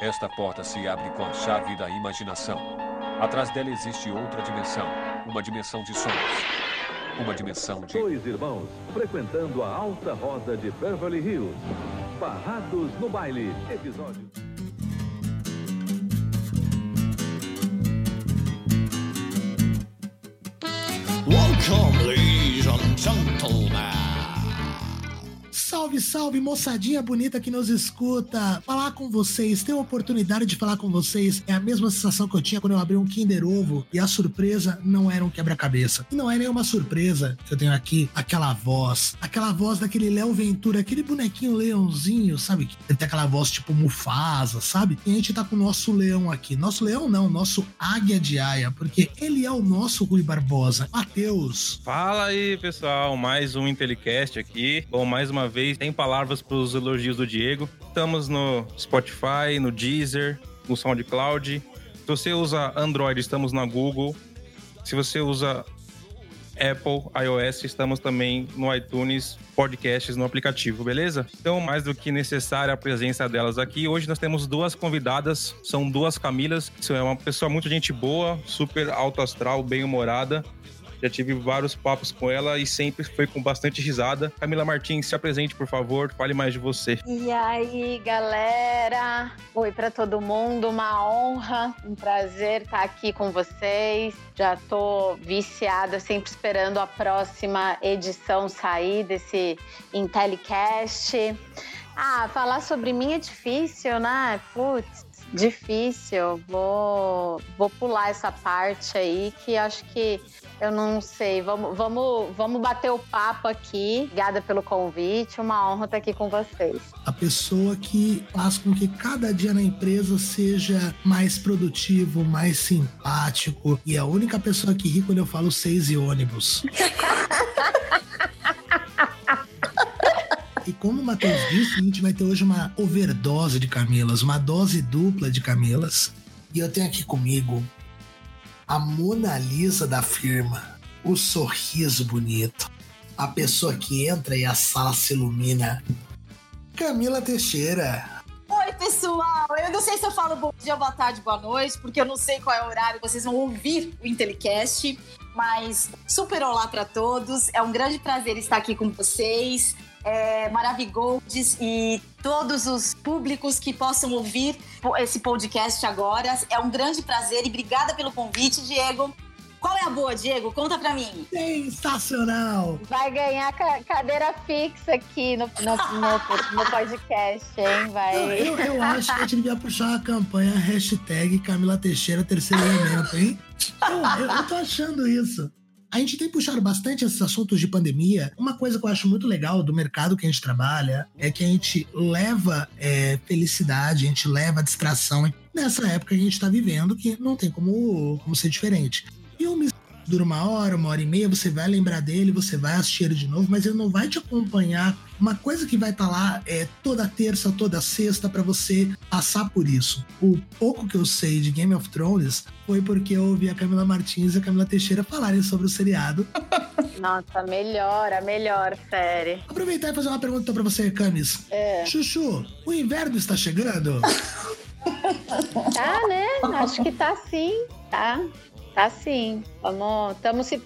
Esta porta se abre com a chave da imaginação. Atrás dela existe outra dimensão, uma dimensão de sonhos. Uma dimensão de. Dois irmãos frequentando a alta roda de Beverly Hills. Barrados no baile. Episódio. Welcome, ladies and gentlemen. Salve, salve, moçadinha bonita que nos escuta. Falar com vocês, ter a oportunidade de falar com vocês é a mesma sensação que eu tinha quando eu abri um Kinder Ovo e a surpresa não era um quebra-cabeça. E não é nenhuma surpresa que eu tenho aqui aquela voz, aquela voz daquele Léo Ventura, aquele bonequinho leãozinho, sabe? Ele tem aquela voz tipo Mufasa, sabe? E a gente tá com o nosso leão aqui. Nosso leão não, nosso águia de aia, porque ele é o nosso Rui Barbosa. Matheus. Fala aí, pessoal. Mais um Intelicast aqui. Bom, mais uma vez, tem palavras para os elogios do Diego. Estamos no Spotify, no Deezer, no SoundCloud. Se você usa Android, estamos na Google. Se você usa Apple, iOS, estamos também no iTunes, podcasts no aplicativo, beleza? Então, mais do que necessária a presença delas aqui. Hoje nós temos duas convidadas, são duas Camilas. Isso é uma pessoa muito gente boa, super alto astral, bem humorada. Já tive vários papos com ela e sempre foi com bastante risada. Camila Martins, se apresente, por favor, fale mais de você. E aí, galera? Oi para todo mundo, uma honra, um prazer estar aqui com vocês. Já tô viciada, sempre esperando a próxima edição sair desse Intelicast. Ah, falar sobre mim é difícil, né? Putz, difícil. Vou, vou pular essa parte aí que acho que eu não sei. Vamos, vamos, vamos bater o papo aqui. Obrigada pelo convite. Uma honra estar aqui com vocês. A pessoa que faz com que cada dia na empresa seja mais produtivo, mais simpático. E é a única pessoa que ri quando eu falo seis e ônibus. como o Matheus disse, a gente vai ter hoje uma overdose de Camilas, uma dose dupla de Camilas. E eu tenho aqui comigo a Mona Lisa da firma, o sorriso bonito, a pessoa que entra e a sala se ilumina. Camila Teixeira. Oi, pessoal! Eu não sei se eu falo bom dia, boa tarde, boa noite, porque eu não sei qual é o horário que vocês vão ouvir o Intelicast, mas super olá para todos. É um grande prazer estar aqui com vocês é, Maravigoldes e todos os públicos que possam ouvir esse podcast agora. É um grande prazer e obrigada pelo convite, Diego. Qual é a boa, Diego? Conta pra mim. Sensacional! Vai ganhar ca cadeira fixa aqui no, no, no, no podcast, hein? Vai. Eu, eu, eu, acho que a gente devia puxar a campanha hashtag Camila Teixeira terceiro elemento, hein? Eu, eu, eu tô achando isso. A gente tem puxado bastante esses assuntos de pandemia. Uma coisa que eu acho muito legal do mercado que a gente trabalha é que a gente leva é, felicidade, a gente leva distração nessa época que a gente está vivendo, que não tem como, como ser diferente. E o dura uma hora, uma hora e meia, você vai lembrar dele, você vai assistir ele de novo, mas ele não vai te acompanhar. Uma coisa que vai estar tá lá é toda terça, toda sexta para você passar por isso. O pouco que eu sei de Game of Thrones foi porque eu ouvi a Camila Martins e a Camila Teixeira falarem sobre o seriado. Nossa, melhor, a melhor série. Aproveitar e fazer uma pergunta para você, Camis. É. Chuchu, o inverno está chegando? tá, né? Acho que tá sim, tá. Tá sim. Vamos, estamos se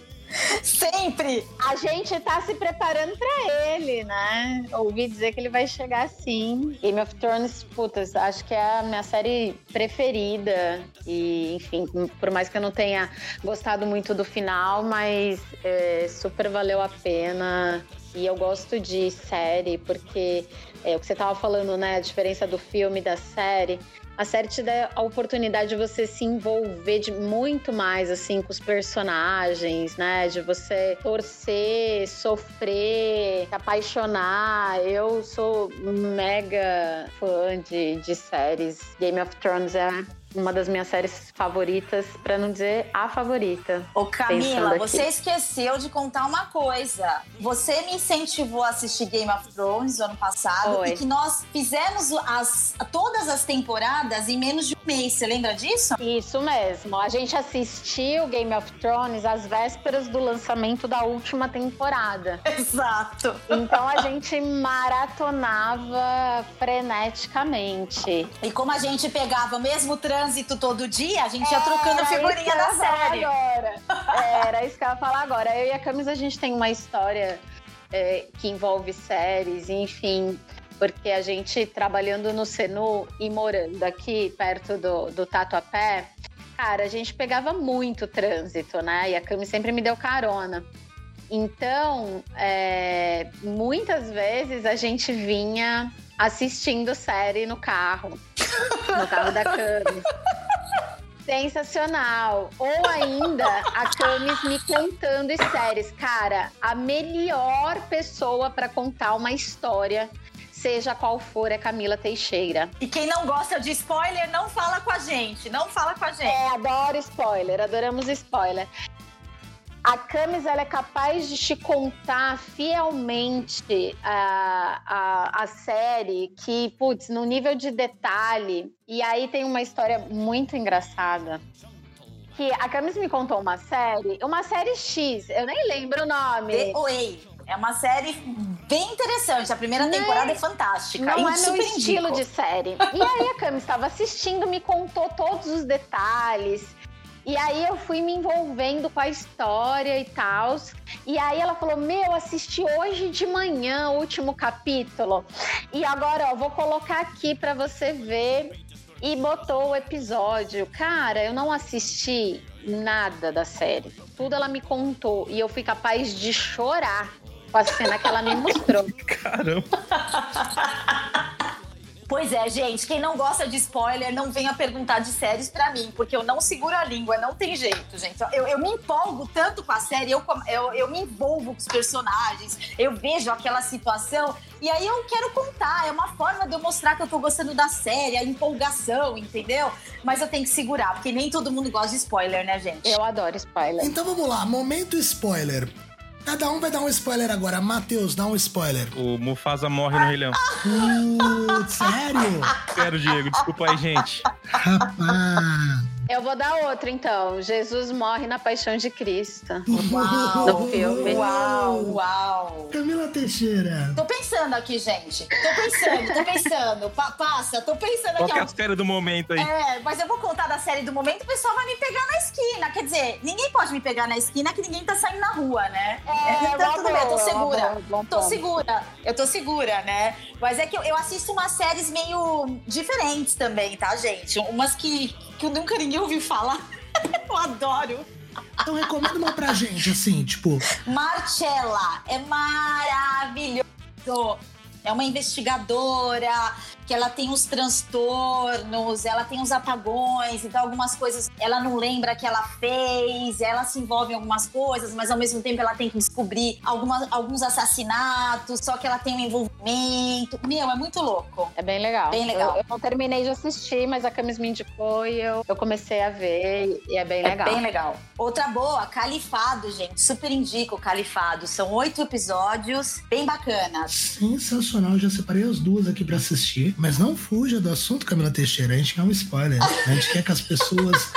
Sempre! A gente tá se preparando para ele, né? Ouvi dizer que ele vai chegar sim. Game of Thrones, putas, acho que é a minha série preferida. E, enfim, por mais que eu não tenha gostado muito do final, mas é, super valeu a pena. E eu gosto de série porque é o que você tava falando, né? A diferença do filme e da série a série te dá a oportunidade de você se envolver de muito mais assim com os personagens, né? De você torcer, sofrer, se apaixonar. Eu sou mega fã de, de séries. Game of Thrones é uma das minhas séries favoritas, pra não dizer a favorita. Ô Camila, você esqueceu de contar uma coisa. Você me incentivou a assistir Game of Thrones no ano passado Foi. e que nós fizemos as, todas as temporadas em menos de um mês. Você lembra disso? Isso mesmo. A gente assistiu Game of Thrones às vésperas do lançamento da última temporada. Exato. Então a gente maratonava freneticamente. E como a gente pegava o mesmo trânsito todo dia, a gente ia trocando Era figurinha isso que eu da ia série. Agora. Era isso que eu ia falar agora. Eu e a Camis, a gente tem uma história é, que envolve séries, enfim. Porque a gente trabalhando no Senu e morando aqui perto do, do Tatuapé, cara, a gente pegava muito trânsito, né? E a Camis sempre me deu carona. Então, é, muitas vezes a gente vinha assistindo série no carro, no carro da Camis. Sensacional. Ou ainda a Camis me contando séries. Cara, a melhor pessoa para contar uma história, seja qual for, é Camila Teixeira. E quem não gosta de spoiler, não fala com a gente. Não fala com a gente. É, adoro spoiler, adoramos spoiler. A Camis ela é capaz de te contar fielmente a, a, a série, que, putz, no nível de detalhe. E aí tem uma história muito engraçada. Que a Camis me contou uma série, uma série X, eu nem lembro o nome. The Way. É uma série bem interessante. A primeira Não é- temporada é fantástica. Não é meu estilo indico. de série. E aí a Cami estava assistindo, me contou todos os detalhes. E aí eu fui me envolvendo com a história e tal. E aí ela falou: Meu, assisti hoje de manhã o último capítulo. E agora, ó, vou colocar aqui para você ver. E botou o episódio. Cara, eu não assisti nada da série. Tudo ela me contou. E eu fui capaz de chorar com a cena que ela me mostrou. Caramba. Pois é, gente, quem não gosta de spoiler, não venha perguntar de séries pra mim, porque eu não seguro a língua, não tem jeito, gente. Eu, eu me empolgo tanto com a série, eu, eu, eu me envolvo com os personagens, eu vejo aquela situação, e aí eu quero contar. É uma forma de eu mostrar que eu tô gostando da série, a empolgação, entendeu? Mas eu tenho que segurar, porque nem todo mundo gosta de spoiler, né, gente? Eu adoro spoiler. Então vamos lá, momento spoiler. Cada um vai dar um spoiler agora. Matheus, dá um spoiler. O Mufasa morre no Rei Leão. Putz, sério? Sério, Diego, desculpa aí, gente. Rapaz. Eu vou dar outro, então. Jesus morre na paixão de Cristo. Uau! No filme. Uau, uau! Camila Teixeira. Tô pensando aqui, gente. Tô pensando, tô pensando. Pa- passa, tô pensando Qual aqui. que é a série do momento aí? É, mas eu vou contar da série do momento, o pessoal vai me pegar na esquina. Quer dizer, ninguém pode me pegar na esquina que ninguém tá saindo na rua, né? É, então uma tudo bem, eu tô uma segura. bom tô segura, eu tô segura, né? Mas é que eu, eu assisto umas séries meio diferentes também, tá, gente? Umas que, que eu nunca ninguém ouviu falar. eu adoro. Então recomenda uma pra gente, assim, tipo, Marcella é maravilhoso. É uma investigadora que ela tem os transtornos, ela tem os apagões, então algumas coisas ela não lembra que ela fez, ela se envolve em algumas coisas, mas ao mesmo tempo ela tem que descobrir algumas, alguns assassinatos, só que ela tem um envolvimento. Meu, é muito louco. É bem legal. Bem legal. Eu, eu não terminei de assistir, mas a Camis me indicou e eu, eu comecei a ver e é bem É legal. bem legal. Outra boa, Califado, gente. Super indico o Califado. São oito episódios, bem bacanas. sensacional. Já separei as duas aqui pra assistir. Mas não fuja do assunto, Camila Teixeira. A gente quer um spoiler. A gente quer que as pessoas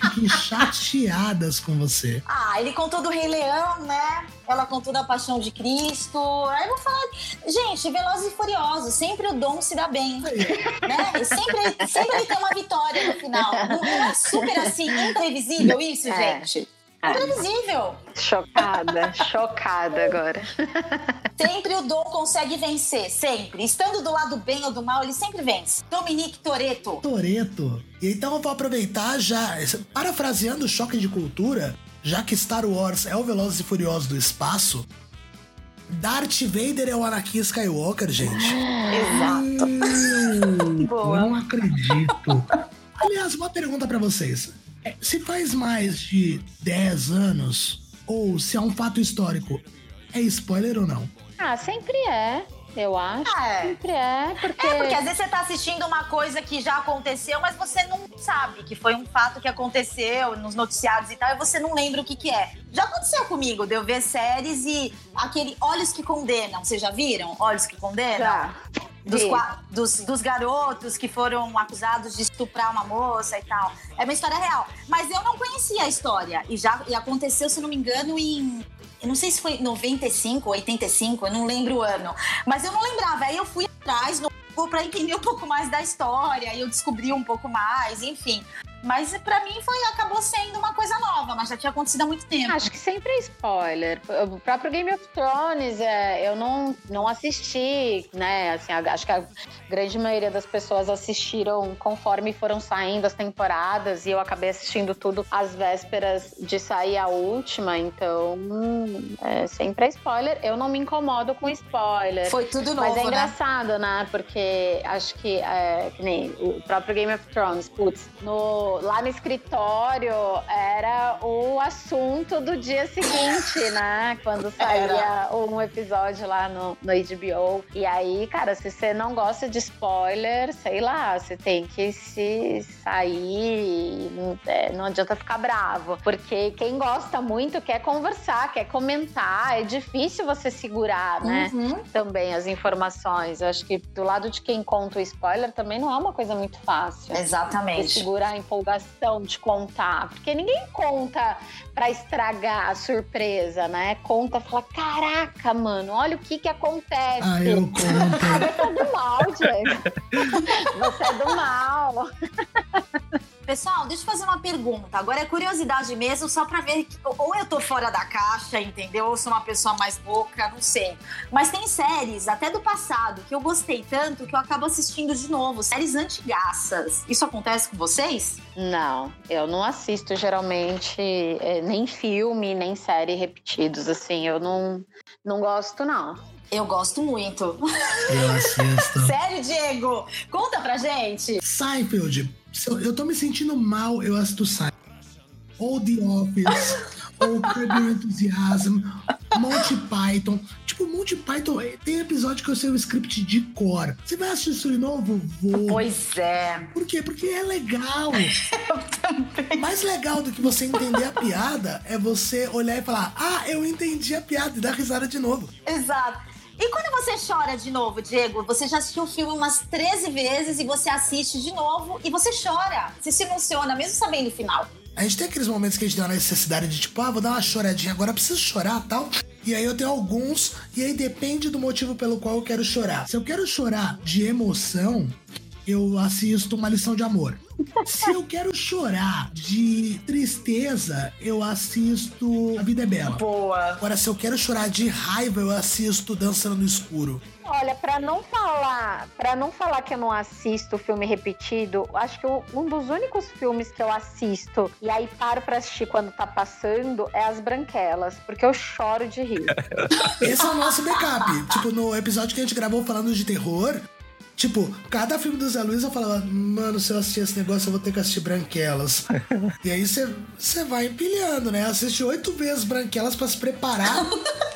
fiquem chateadas com você. Ah, ele contou do Rei Leão, né? Ela contou da Paixão de Cristo. Aí eu vou falar. Gente, Velozes e Furiosos, sempre o Dom se dá bem. Né? E sempre, sempre ele tem uma vitória no final. Não é super assim, imprevisível isso, É. gente? É. Imprevisível. Chocada, chocada agora. Sempre o Dom consegue vencer, sempre. Estando do lado bem ou do mal, ele sempre vence. Dominique. Toreto. E então eu vou aproveitar já, parafraseando o choque de cultura, já que Star Wars é o Velozes e Furiosos do espaço, Darth Vader é o Anakin Skywalker, gente. Exato. Hum, Boa. Não acredito. Aliás, uma pergunta pra vocês. É, Se faz mais de 10 anos, ou se é um fato histórico, é spoiler ou não? Ah, sempre é. Eu acho. É. Sempre é, porque. É, porque às vezes você tá assistindo uma coisa que já aconteceu, mas você não sabe que foi um fato que aconteceu nos noticiários e tal, e você não lembra o que que é. Já aconteceu comigo, de eu ver séries e aquele Olhos que Condenam, vocês já viram? Olhos que Condenam? Já. Dos, dos, dos garotos que foram acusados de estuprar uma moça e tal. É uma história real. Mas eu não conhecia a história. E já e aconteceu, se não me engano, em. Eu não sei se foi 95, 85, eu não lembro o ano. Mas eu não lembrava. Aí eu fui atrás no pra entender um pouco mais da história. E eu descobri um pouco mais, enfim. Mas pra mim foi, acabou sendo uma coisa nova, mas já tinha acontecido há muito tempo. Acho que sempre é spoiler. O próprio Game of Thrones, é, eu não, não assisti, né? Assim, acho que a grande maioria das pessoas assistiram conforme foram saindo as temporadas e eu acabei assistindo tudo às vésperas de sair a última, então hum, é, sempre é spoiler. Eu não me incomodo com spoiler. Foi tudo novo, Mas é né? engraçado, né? Porque acho que, é, que nem o próprio Game of Thrones, putz, no- lá no escritório era o assunto do dia seguinte, né? Quando saía um episódio lá no, no HBO. E aí, cara, se você não gosta de spoiler, sei lá, você tem que se sair. Não, é, não adianta ficar bravo. Porque quem gosta muito quer conversar, quer comentar. É difícil você segurar, né? Uhum. também as informações. Eu acho que do lado de quem conta o spoiler também não é uma coisa muito fácil. Você Exatamente. segurar a empolgação de contar. Porque ninguém conta pra estragar a surpresa, né? Conta, fala: caraca, mano, olha o que que acontece. Ah, eu conto. Você é do mal, gente. Você é do mal. Pessoal, deixa eu fazer uma pergunta. Agora é curiosidade mesmo, só pra ver que, ou eu tô fora da caixa, entendeu? Ou sou uma pessoa mais boca, não sei. Mas tem séries, até do passado, que eu gostei tanto que eu acabo assistindo de novo. Séries antigaças. Isso acontece com vocês? Não, eu não assisto geralmente é, nem filme, nem série repetidos. Assim, eu não, não gosto, não. Eu gosto muito. Eu assisto. Sério, Diego? Conta pra gente. Seinfeld. Eu, eu tô me sentindo mal, eu assisto Seinfeld. Ou The Office, ou Curb Enthusiasm, Monty Python. Tipo, Monty Python, eh, tem episódio que eu sei o script de cor. Você vai assistir isso de novo? Vou. Pois é. Por quê? Porque é legal. Mais legal do que você entender a piada é você olhar e falar: Ah, eu entendi a piada e dar risada de novo. Exato. E quando você chora de novo, Diego? Você já assistiu o filme umas 13 vezes e você assiste de novo e você chora. Você se emociona, mesmo sabendo o final. A gente tem aqueles momentos que a gente tem uma necessidade de tipo, ah, vou dar uma choradinha agora, preciso chorar tal. E aí eu tenho alguns, e aí depende do motivo pelo qual eu quero chorar. Se eu quero chorar de emoção, eu assisto uma lição de amor. Se eu quero chorar de tristeza, eu assisto A Vida é Bela. Boa. Agora, se eu quero chorar de raiva, eu assisto Dançando no Escuro. Olha, pra não falar, para não falar que eu não assisto filme repetido, acho que um dos únicos filmes que eu assisto e aí paro pra assistir quando tá passando é As Branquelas, porque eu choro de rir. Esse é o nosso backup. tipo, no episódio que a gente gravou falando de terror, tipo, cada filme do Zé Luiz eu falava, mano, se eu assistir esse negócio, eu vou ter que assistir Branquelas. e aí você você vai empilhando, né? Assiste oito vezes Branquelas pra se preparar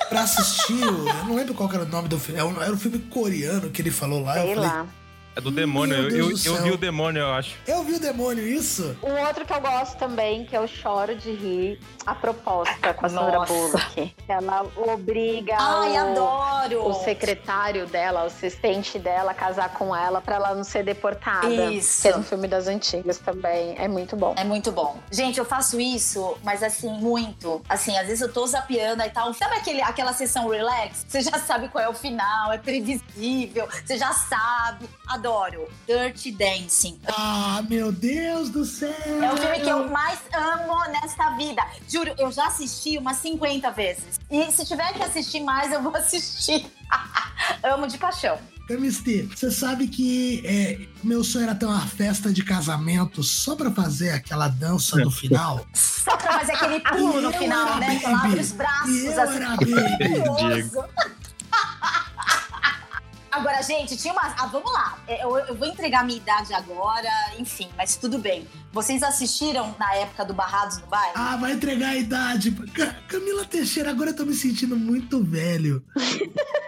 pra assistir. o- Eu não lembro qual era o nome do filme. Era um, era um filme coreano que ele falou lá. Sei eu falei, lá. É do demônio. Eu, eu, do eu vi o demônio, eu acho. eu vi o demônio, isso? Um outro que eu gosto também, que eu choro de rir, a proposta com a Sandra Nossa. Bullock. Ela obriga Ai, o, adoro. o secretário dela, o assistente dela, a casar com ela pra ela não ser deportada. Isso. Que é um filme das antigas também. É muito bom. É muito bom. Gente, eu faço isso, mas assim, muito. Assim, às vezes eu tô zapeando e tal. Sabe aquele, aquela sessão relax? Você já sabe qual é o final, é previsível, você já sabe. Adoro. Dirty Dancing. Ah, meu Deus do céu! É o filme que eu mais amo nesta vida. Juro, eu já assisti umas 50 vezes. E se tiver que assistir mais, eu vou assistir. amo de paixão. MST, você sabe que é, meu sonho era ter uma festa de casamento só pra fazer aquela dança do final? Só pra fazer aquele pulo no final, né? Que ela abre baby. os braços E eu assim. era baby. Agora, gente, tinha uma. Ah, vamos lá. É, Eu, eu vou entregar a minha idade agora, enfim, mas tudo bem. Vocês assistiram na época do Barrados no Bairro? Ah, vai entregar a idade. Ca- Camila Teixeira, agora eu tô me sentindo muito velho.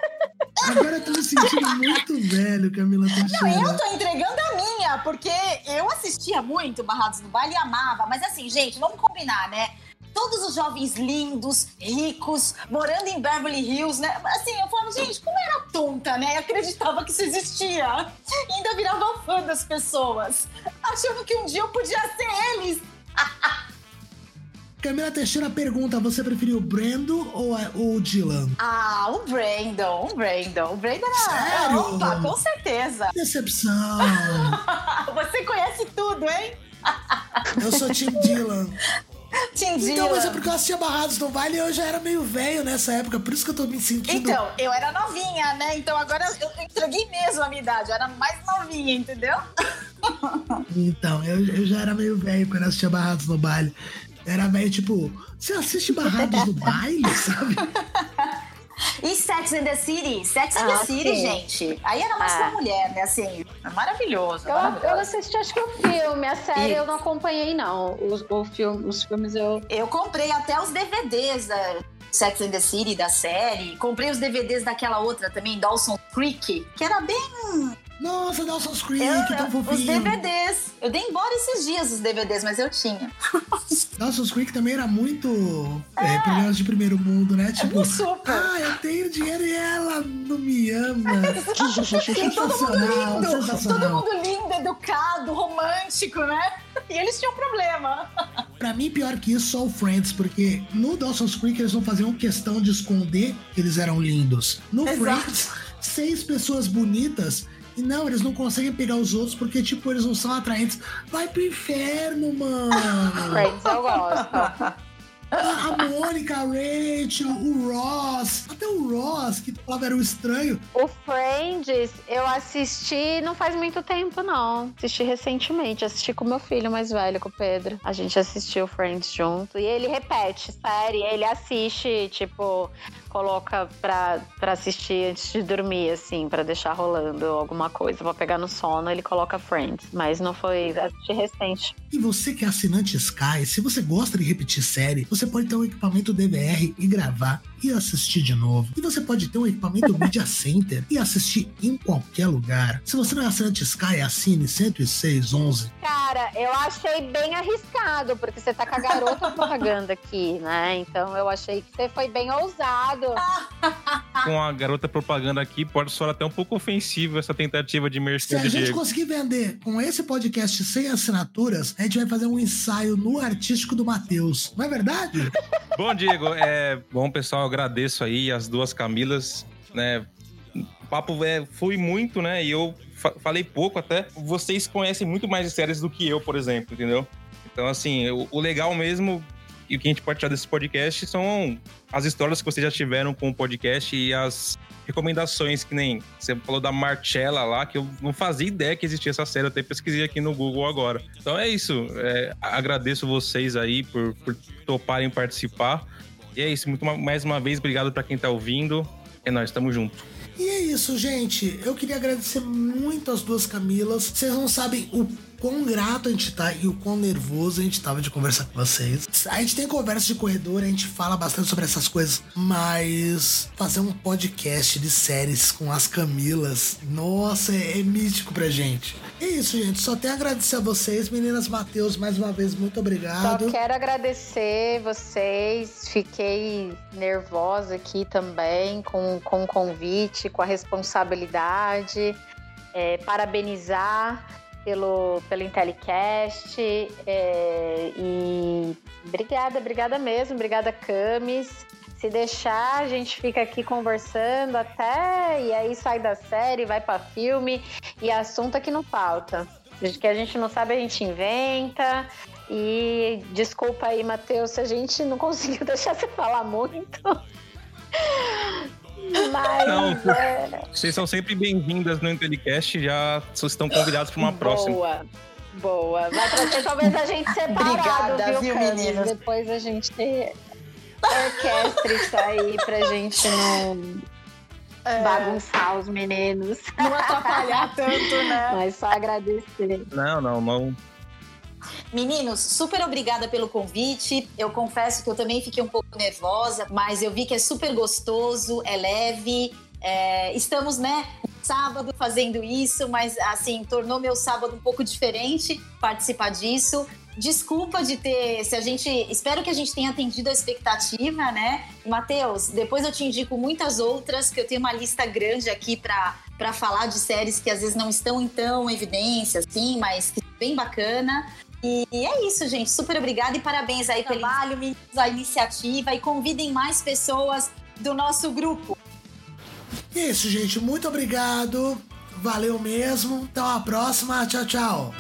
Agora eu tô me sentindo muito velho, Camila Não, Teixeira. eu tô entregando a minha, porque eu assistia muito Barrados no Baile e amava. Mas assim, gente, vamos combinar, né? Todos os jovens lindos, ricos, morando em Beverly Hills, né? Assim, eu falava, gente, como era tonta, né? Eu acreditava que isso existia. E ainda virava fã das pessoas. Achando que um dia eu podia ser eles. Camila Teixeira pergunta: você preferiu o Brando ou a- ou o Dylan? Ah, o Brandon, o Brandon. O Brandon era. Sério? Opa, com certeza. Decepção. Você conhece tudo, hein? Eu sou Tim Dylan. Então, mas é porque eu assistia Barrados no Baile e eu já era meio velho nessa época, por isso que eu tô me sentindo. Então, eu era novinha, né? Então agora eu eu entreguei mesmo a minha idade. Eu era mais novinha, entendeu? Então, eu, eu já era meio velho quando eu assistia Barrados no Baile. Era velho, tipo, você assiste Barrados no Baile, sabe? E Sex and the City? Sex and Ah, the City, sim. gente. Aí era mais Ah. pra mulher, né? Assim, maravilhoso. Eu, eu maravilhoso. assisti, acho que o filme. A série Isso. eu não acompanhei, não. Os, o filme, os filmes eu. Eu comprei até os DVDs da Sex and the City, da série. Comprei os DVDs daquela outra também, Dawson Creek, que era bem. Nossa, Dawson's Creek, Eu- tão eu- os fofinho. DVDs. Eu dei embora esses dias os DVDs, mas eu tinha. Dawson's Creek também era muito é, problemas de primeiro mundo, né? Tipo, um super. ah, eu tenho dinheiro e ela não me ama. E todo mundo lindo, todo mundo lindo, educado, romântico, né? E eles tinham problema. Pra mim, pior que isso, só o Friends, porque no Dawson's Creek eles não faziam questão de esconder que eles eram lindos. No Exato. Friends, seis pessoas bonitas. E não, eles não conseguem pegar os outros porque, tipo, eles não são atraentes. Vai pro inferno, mano! Friends eu gosto. A, Mônica, a Rachel, o Ross, até o Ross, que falava era o estranho. O Friends, eu assisti não faz muito tempo, não. Assisti recentemente. Assisti com meu filho mais velho, com o Pedro. A gente assistiu Friends junto. E ele repete série. Ele assiste, tipo, coloca pra, pra assistir antes de dormir, assim, pra deixar rolando alguma coisa, pra pegar no sono. Ele coloca Friends. Mas não foi. Assisti recente. E você que é assinante Sky, se você gosta de repetir série, você pode ter um equipamento DVR e gravar e assistir de novo. E você pode ter um equipamento Media Center e assistir em qualquer lugar. Se você não é assinante Sky, assine 10611. Cara, eu achei bem arriscado, porque você tá com a garota propaganda aqui, né? Então eu achei que você foi bem ousado. Com a garota propaganda aqui, pode soar até um pouco ofensivo essa tentativa de Se imersão a de gente Diego. conseguir vender com esse podcast sem assinaturas, a gente vai fazer um ensaio no artístico do Matheus. Não é verdade? Bom, Diego, é bom, pessoal. eu Agradeço aí as duas Camilas, né? O papo é, foi muito, né? E eu fa- falei pouco até. Vocês conhecem muito mais de séries do que eu, por exemplo, entendeu? Então, assim, o, o legal mesmo e o que a gente pode tirar desse podcast são as histórias que vocês já tiveram com o podcast e as recomendações, que nem você falou da Marcella lá, que eu não fazia ideia que existia essa série, eu até pesquisei aqui no Google agora. Então é isso. é, agradeço vocês aí por, por toparem participar. E é isso. Muito ma- mais uma vez, obrigado pra quem tá ouvindo. É nóis, tamo junto. E é isso, gente. Eu queria agradecer muito as duas Camilas. Vocês não sabem o quão grato a gente tá e o quão nervoso a gente tava de conversar com vocês. A gente tem conversa de corredor, a gente fala bastante sobre essas coisas, mas fazer um podcast de séries com as Camilas, nossa, é, é mítico pra gente. É isso, gente. Só tenho a agradecer a vocês, meninas Matheus, mais uma vez, muito Só obrigado. quero agradecer vocês. Fiquei nervosa aqui também com, com o convite, com a responsabilidade. É, parabenizar pelo, pelo Intellicast. é, e obrigada, obrigada mesmo. Obrigada, Camis. Se deixar, a gente fica aqui conversando até. E aí sai da série, vai pra filme. E assunto aqui não falta. Que a gente não sabe, a gente inventa. E desculpa aí, Matheus, se a gente não conseguiu deixar você falar muito. Mas Não, é, Vocês são sempre bem-vindas no Intelicast. Já vocês estão convidados pra uma próxima. boa. Boa. Vai pra ser talvez a gente separado, Obrigada, viu, viu, meninas? Depois a gente orquestra isso aí pra gente não bagunçar os meninos. Não atrapalhar tanto, né? Mas só agradecer. Não, não, não. Meninos, super obrigada pelo convite. Eu confesso que eu também fiquei um pouco nervosa, mas eu vi que é super gostoso, é leve. É, estamos, né, sábado fazendo isso, mas assim, tornou meu sábado um pouco diferente participar disso. Desculpa de ter, se a gente, espero que a gente tenha atendido a expectativa, né? Matheus, depois eu te indico muitas outras, que eu tenho uma lista grande aqui para para falar de séries que às vezes não estão em tão evidência, assim, mas que bem bacana. E é isso, gente. Super obrigada e parabéns aí pelo trabalho, meninos, a iniciativa e convidem mais pessoas do nosso grupo. É isso, gente. Muito obrigado. Valeu mesmo. Até a próxima. Tchau, tchau.